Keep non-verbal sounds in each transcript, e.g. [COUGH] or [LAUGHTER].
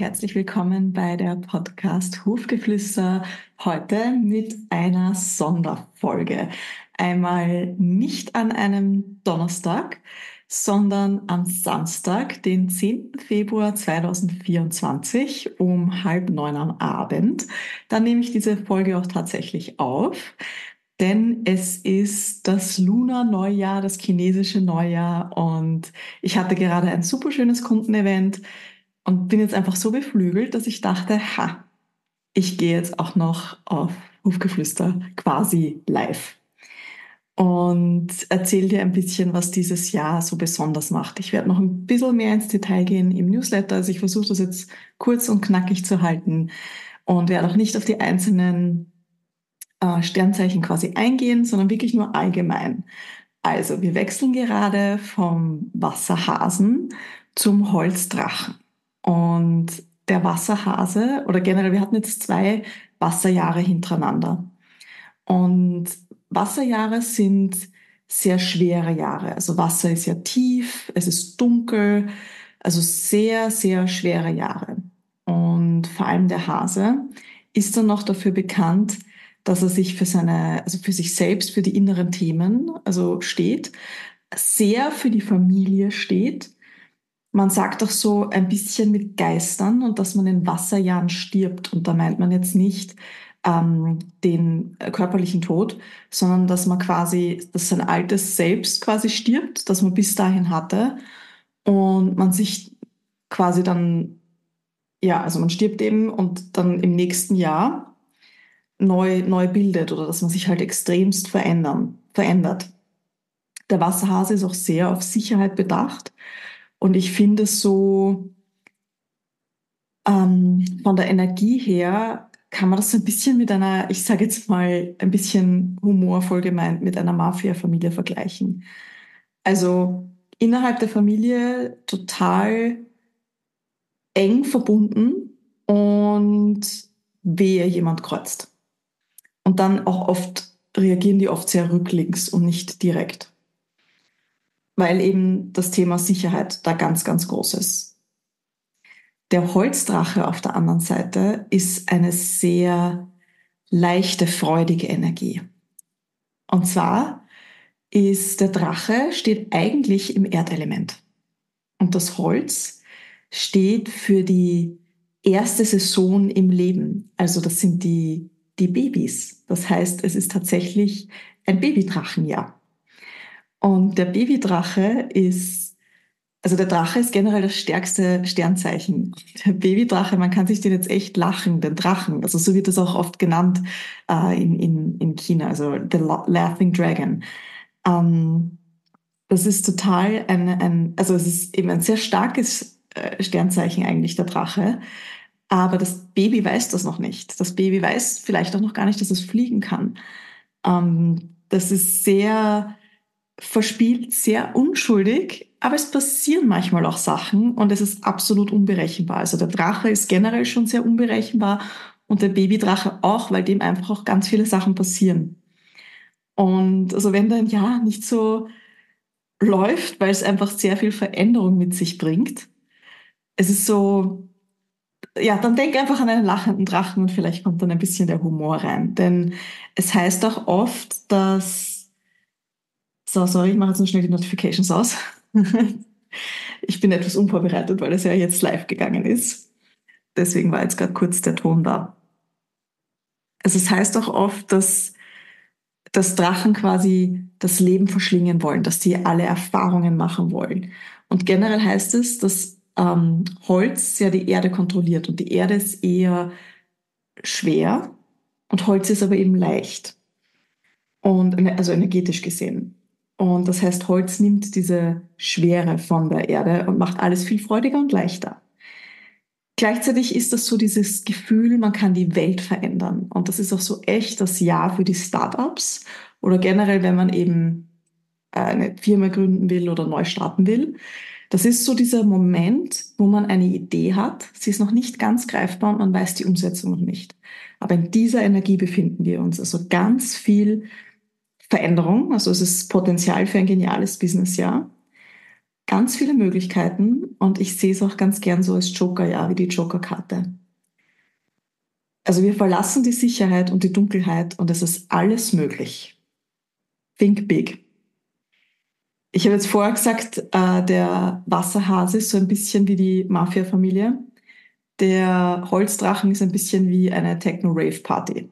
herzlich willkommen bei der Podcast Hofgeflüster. Heute mit einer Sonderfolge. Einmal nicht an einem Donnerstag, sondern am Samstag, den 10. Februar 2024 um halb neun am Abend. Dann nehme ich diese Folge auch tatsächlich auf denn es ist das Lunar-Neujahr, das chinesische Neujahr und ich hatte gerade ein super schönes Kundenevent und bin jetzt einfach so beflügelt, dass ich dachte, ha, ich gehe jetzt auch noch auf Hufgeflüster quasi live und erzähle dir ein bisschen, was dieses Jahr so besonders macht. Ich werde noch ein bisschen mehr ins Detail gehen im Newsletter. Also ich versuche das jetzt kurz und knackig zu halten und werde auch nicht auf die einzelnen äh, Sternzeichen quasi eingehen, sondern wirklich nur allgemein. Also wir wechseln gerade vom Wasserhasen zum Holzdrachen. Und der Wasserhase, oder generell, wir hatten jetzt zwei Wasserjahre hintereinander. Und Wasserjahre sind sehr schwere Jahre. Also Wasser ist ja tief, es ist dunkel, also sehr, sehr schwere Jahre. Und vor allem der Hase ist dann noch dafür bekannt, dass er sich für seine, also für sich selbst, für die inneren Themen, also steht, sehr für die Familie steht. Man sagt auch so ein bisschen mit Geistern und dass man in Wasserjahren stirbt. Und da meint man jetzt nicht ähm, den körperlichen Tod, sondern dass man quasi, dass sein altes Selbst quasi stirbt, das man bis dahin hatte und man sich quasi dann, ja, also man stirbt eben und dann im nächsten Jahr neu, neu bildet oder dass man sich halt extremst verändern, verändert. Der Wasserhase ist auch sehr auf Sicherheit bedacht und ich finde so ähm, von der Energie her kann man das so ein bisschen mit einer, ich sage jetzt mal ein bisschen humorvoll gemeint, mit einer Mafia-Familie vergleichen. Also innerhalb der Familie total eng verbunden und wehe jemand kreuzt. Und dann auch oft reagieren die oft sehr rücklings und nicht direkt. Weil eben das Thema Sicherheit da ganz, ganz groß ist. Der Holzdrache auf der anderen Seite ist eine sehr leichte, freudige Energie. Und zwar ist der Drache steht eigentlich im Erdelement. Und das Holz steht für die erste Saison im Leben. Also das sind die die Babys. Das heißt, es ist tatsächlich ein Babydrachenjahr. Und der Babydrache ist, also der Drache ist generell das stärkste Sternzeichen. Der Babydrache, man kann sich den jetzt echt lachen, den Drachen. Also so wird das auch oft genannt äh, in, in, in China, also the Laughing Dragon. Ähm, das ist total ein, ein, also es ist eben ein sehr starkes äh, Sternzeichen eigentlich, der Drache. Aber das Baby weiß das noch nicht. Das Baby weiß vielleicht auch noch gar nicht, dass es fliegen kann. Ähm, das ist sehr verspielt, sehr unschuldig, aber es passieren manchmal auch Sachen und es ist absolut unberechenbar. Also der Drache ist generell schon sehr unberechenbar und der Babydrache auch, weil dem einfach auch ganz viele Sachen passieren. Und also wenn dein Jahr nicht so läuft, weil es einfach sehr viel Veränderung mit sich bringt, es ist so, ja, dann denk einfach an einen lachenden Drachen und vielleicht kommt dann ein bisschen der Humor rein. Denn es heißt auch oft, dass. So, sorry, ich mache jetzt nur schnell die Notifications aus. [LAUGHS] ich bin etwas unvorbereitet, weil es ja jetzt live gegangen ist. Deswegen war jetzt gerade kurz der Ton da. Also es heißt auch oft, dass, dass Drachen quasi das Leben verschlingen wollen, dass die alle Erfahrungen machen wollen. Und generell heißt es, dass ähm, Holz ja die Erde kontrolliert und die Erde ist eher schwer und Holz ist aber eben leicht. Und also energetisch gesehen. Und das heißt, Holz nimmt diese Schwere von der Erde und macht alles viel freudiger und leichter. Gleichzeitig ist das so dieses Gefühl, man kann die Welt verändern. Und das ist auch so echt das Jahr für die Startups oder generell, wenn man eben eine Firma gründen will oder neu starten will. Das ist so dieser Moment, wo man eine Idee hat, sie ist noch nicht ganz greifbar und man weiß die Umsetzung noch nicht. Aber in dieser Energie befinden wir uns. Also ganz viel Veränderung, also es ist Potenzial für ein geniales Businessjahr. ganz viele Möglichkeiten und ich sehe es auch ganz gern so als Joker, ja, wie die Joker-Karte. Also wir verlassen die Sicherheit und die Dunkelheit und es ist alles möglich. Think big. Ich habe jetzt vorher gesagt, äh, der Wasserhase ist so ein bisschen wie die Mafia-Familie. Der Holzdrachen ist ein bisschen wie eine Techno-Rave-Party.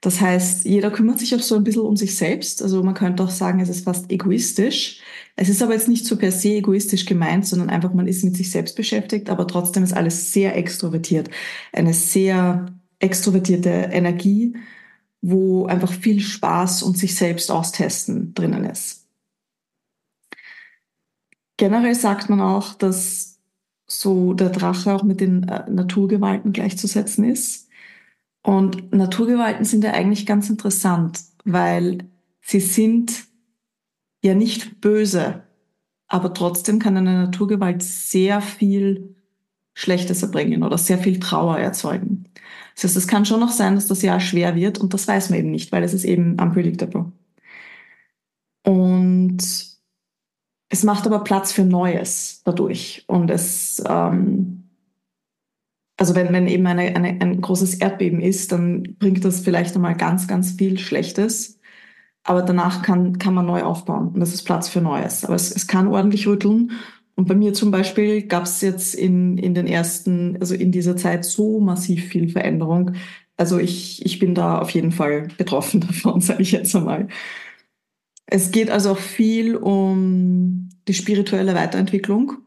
Das heißt, jeder kümmert sich auch so ein bisschen um sich selbst. Also man könnte auch sagen, es ist fast egoistisch. Es ist aber jetzt nicht so per se egoistisch gemeint, sondern einfach man ist mit sich selbst beschäftigt, aber trotzdem ist alles sehr extrovertiert. Eine sehr extrovertierte Energie, wo einfach viel Spaß und sich selbst austesten drinnen ist. Generell sagt man auch, dass so der Drache auch mit den äh, Naturgewalten gleichzusetzen ist. Und Naturgewalten sind ja eigentlich ganz interessant, weil sie sind ja nicht böse, aber trotzdem kann eine Naturgewalt sehr viel Schlechtes erbringen oder sehr viel Trauer erzeugen. Das heißt, es kann schon noch sein, dass das Jahr schwer wird und das weiß man eben nicht, weil es ist eben unpredictable. Und es macht aber Platz für Neues dadurch. Und es, ähm, also wenn, wenn eben eine, eine, ein großes Erdbeben ist, dann bringt das vielleicht einmal ganz, ganz viel Schlechtes. Aber danach kann, kann man neu aufbauen und es ist Platz für Neues. Aber es, es kann ordentlich rütteln und bei mir zum Beispiel gab es jetzt in, in den ersten, also in dieser Zeit so massiv viel Veränderung. Also ich, ich bin da auf jeden Fall betroffen [LAUGHS] davon, sage ich jetzt einmal. Es geht also auch viel um die spirituelle Weiterentwicklung.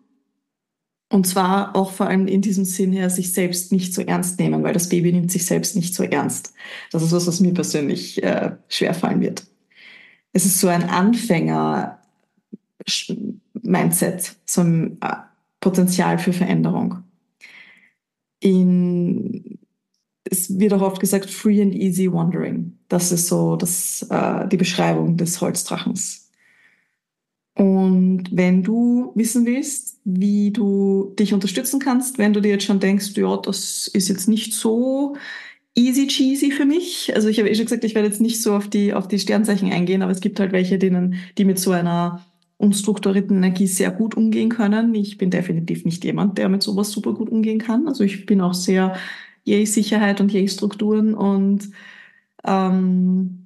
Und zwar auch vor allem in diesem Sinn her, sich selbst nicht so ernst nehmen, weil das Baby nimmt sich selbst nicht so ernst. Das ist was, was mir persönlich äh, schwerfallen wird. Es ist so ein Anfänger, Mindset, so ein äh, Potenzial für Veränderung. In, es wird auch oft gesagt, free and easy wandering. Das ist so das, äh, die Beschreibung des Holzdrachens. Und wenn du wissen willst, wie du dich unterstützen kannst, wenn du dir jetzt schon denkst, ja, das ist jetzt nicht so easy cheesy für mich. Also ich habe eh schon gesagt, ich werde jetzt nicht so auf die, auf die Sternzeichen eingehen, aber es gibt halt welche, denen, die mit so einer unstrukturierten Energie sehr gut umgehen können. Ich bin definitiv nicht jemand, der mit sowas super gut umgehen kann. Also ich bin auch sehr je Sicherheit und je Strukturen und ähm,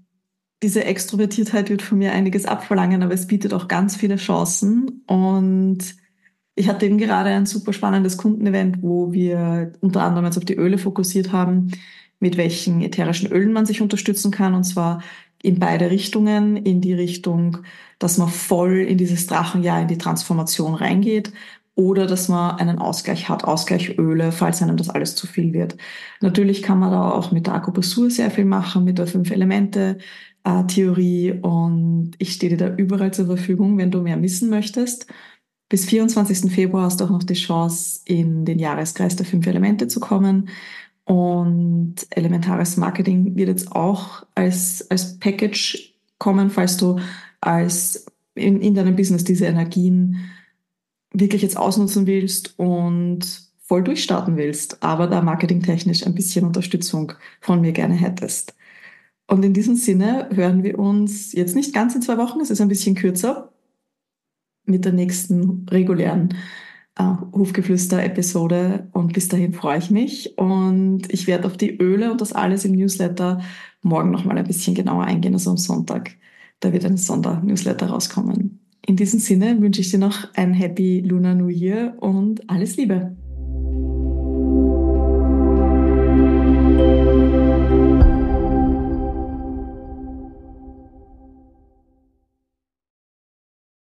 diese Extrovertiertheit wird von mir einiges abverlangen, aber es bietet auch ganz viele Chancen. Und ich hatte eben gerade ein super spannendes Kundenevent, wo wir unter anderem jetzt auf die Öle fokussiert haben, mit welchen ätherischen Ölen man sich unterstützen kann und zwar in beide Richtungen, in die Richtung, dass man voll in dieses Drachenjahr, in die Transformation reingeht oder dass man einen Ausgleich hat, Ausgleichöle, falls einem das alles zu viel wird. Natürlich kann man da auch mit der Akupressur sehr viel machen, mit der Fünf-Elemente-Theorie und ich stehe dir da überall zur Verfügung, wenn du mehr wissen möchtest. Bis 24. Februar hast du auch noch die Chance, in den Jahreskreis der fünf Elemente zu kommen. Und elementares Marketing wird jetzt auch als, als Package kommen, falls du als in, in deinem Business diese Energien wirklich jetzt ausnutzen willst und voll durchstarten willst, aber da marketingtechnisch ein bisschen Unterstützung von mir gerne hättest. Und in diesem Sinne hören wir uns jetzt nicht ganz in zwei Wochen, es ist ein bisschen kürzer, mit der nächsten regulären äh, Hufgeflüster-Episode und bis dahin freue ich mich und ich werde auf die Öle und das alles im Newsletter morgen nochmal ein bisschen genauer eingehen, also am Sonntag. Da wird ein Sonder-Newsletter rauskommen. In diesem Sinne wünsche ich dir noch ein Happy Lunar New Year und alles Liebe.